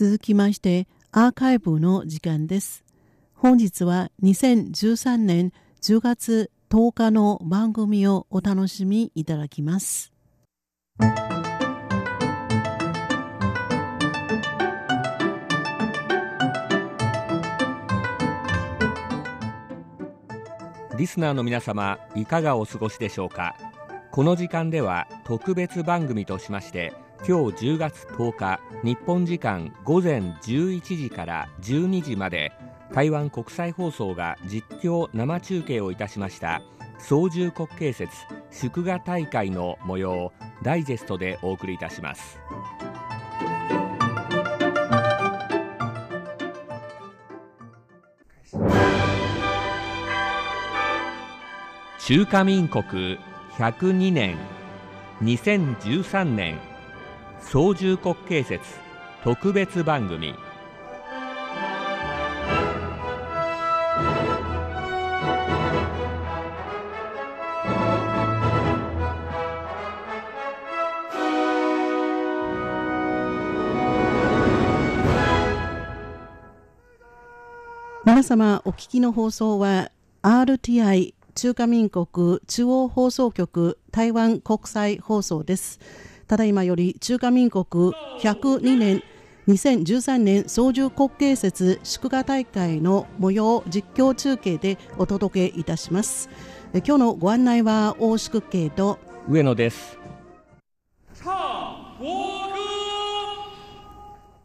続きましてアーカイブの時間です。本日は2013年10月10日の番組をお楽しみいただきます。リスナーの皆様いかがお過ごしでしょうか？この時間では特別番組としまして今日10月10日日本時間午前11時から12時まで台湾国際放送が実況生中継をいたしました操縦国慶節祝賀大会の模様をダイジェストでお送りいたします。中華民国102年2013年。操縦国慶節特別番組。皆様お聞きの放送は RTI 中華民国中央放送局台湾国際放送です。ただいまより中華民国102年2013年操縦国慶節祝賀大会の模様を実況中継でお届けいたします。今日のご案内は大宿慶と上野です。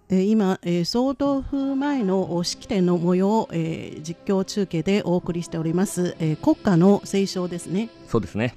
今、総統府前の式典の模様を、えー、実況中継でお送りしております、えー、国歌の斉唱ですね。そうですね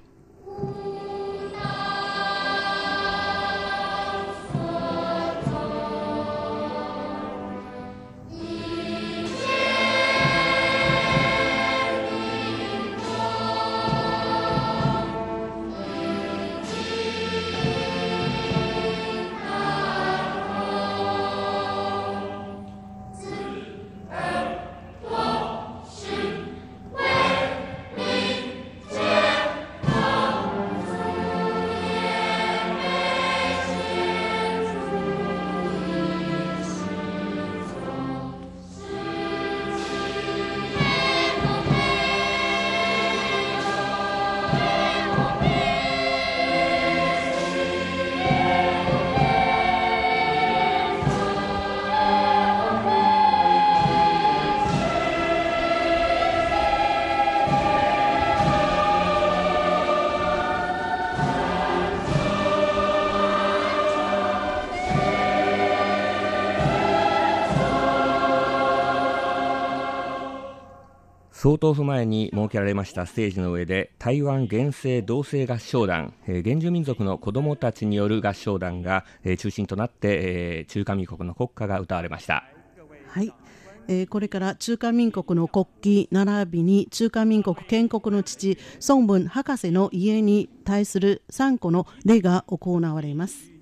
総統府前に設けられましたステージの上で台湾原生同性合唱団、えー、原住民族の子どもたちによる合唱団が、えー、中心となって、えー、中華民国の国歌が歌われました。はいえ、これから中華民国の国旗並びに中華民国建国の父孫文博士の家に対する3個の礼が行われます。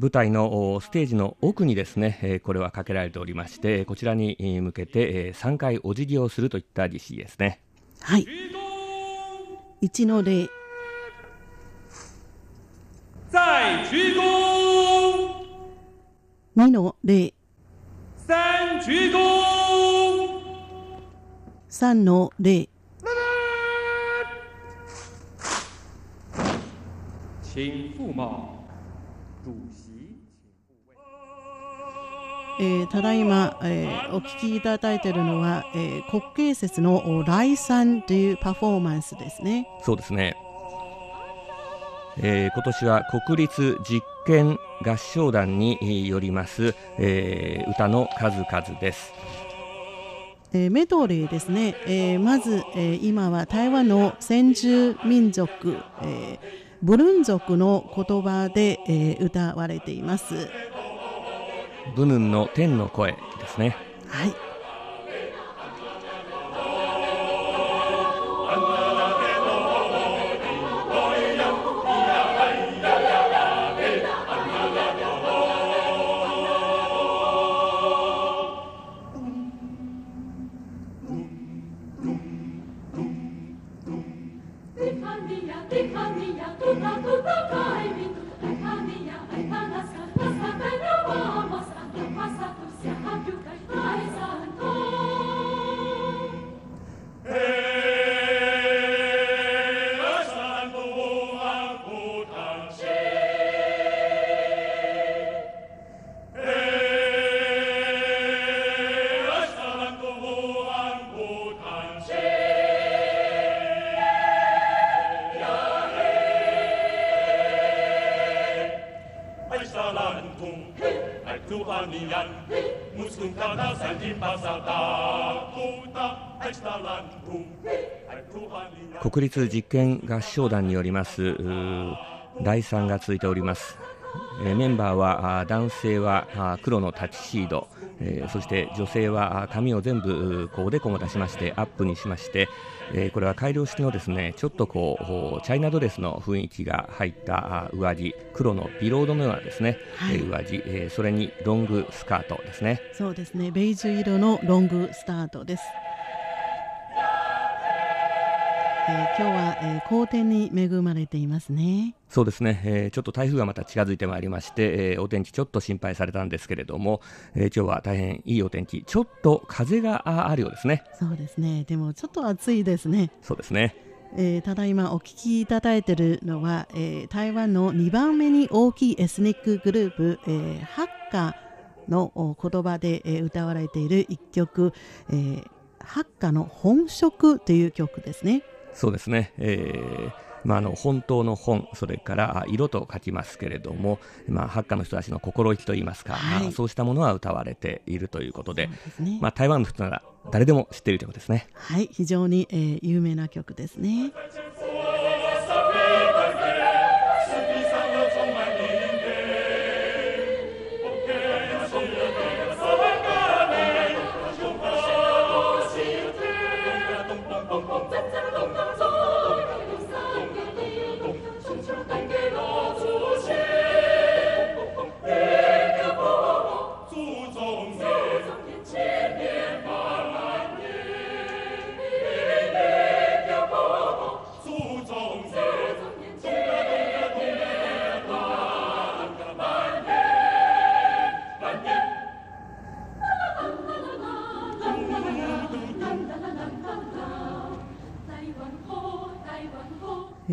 舞台のステージの奥にですねこれはかけられておりましてこちらに向けて3回お辞儀をするといった儀式ですね。はい。1の礼。再鞠躬2の礼。三鞠躬3の礼。请父母えー、ただいま、えー、お聞きいただいているのは、えー、国慶節の来賛というパフォーマンスですね。そうですね。えー、今年は国立実験合唱団によります、えー、歌の数々です。えー、メドレーですね、えー、まず、えー、今は台湾の先住民族、えー、ブルン族の言葉で、えー、歌われています。ブヌンの天の声ですね。はい。国立実験合唱団によります、第3がついております、メンバーは男性は黒のタチシード、えーそして女性は髪を全部こうおでこも出しましてアップにしまして、えーこれは改良式のですねちょっとこうおチャイナドレスの雰囲気が入った上着黒のビロードのようなですね、はい。えー上地、えーそれにロングスカートですね。そうですね。ベージュ色のロングスタートです、えー今日は、えー、好天に恵まれていますねそうですね、えーちょっと台風がまた近づいてまいりまして、えーお天気ちょっと心配されたんですけれども、えー今日は大変いいお天気、ちょっと風がああるようですね。そうですねでもちょっと暑いですねそうですね。えーただいまお聞きいただいているのは、えー台湾の2番目に大きいエスニックグループ、えーハッカのお言葉で、えー歌われている一曲、えーハッカの本色という曲ですね。そうですね。えーまあ、あの本当の本、それからあ色と書きますけれども、まあ、ハッカの人たちの心意気といいますか、はいまあそうしたものは歌われているということで、ですねまあ、台湾の人なら誰でも知っている曲ですね。はい、非常に、えー有名な曲ですね。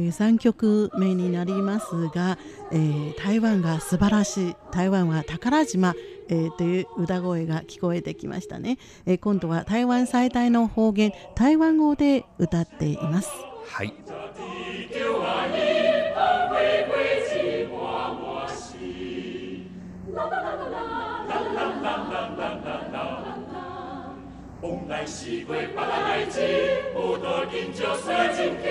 3曲目になりますが、えー台湾が素晴らしい台湾は宝島、えーという歌声が聞こえてきましたね、えー今度は台湾最大の方言台湾語で歌っています。はい。风来西归，巴拉来吉，不多饮酒水进去，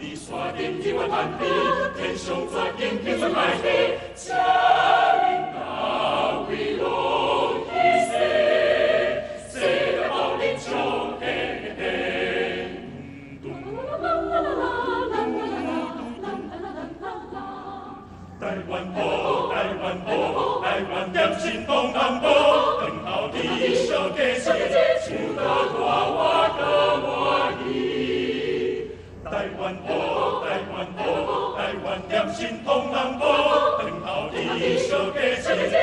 你刷点一碗饭米，天上再点一份白米，家里那位容易些，谁的包里就嘿嘿嘿。台湾好，台湾好，台湾点心好。Luke,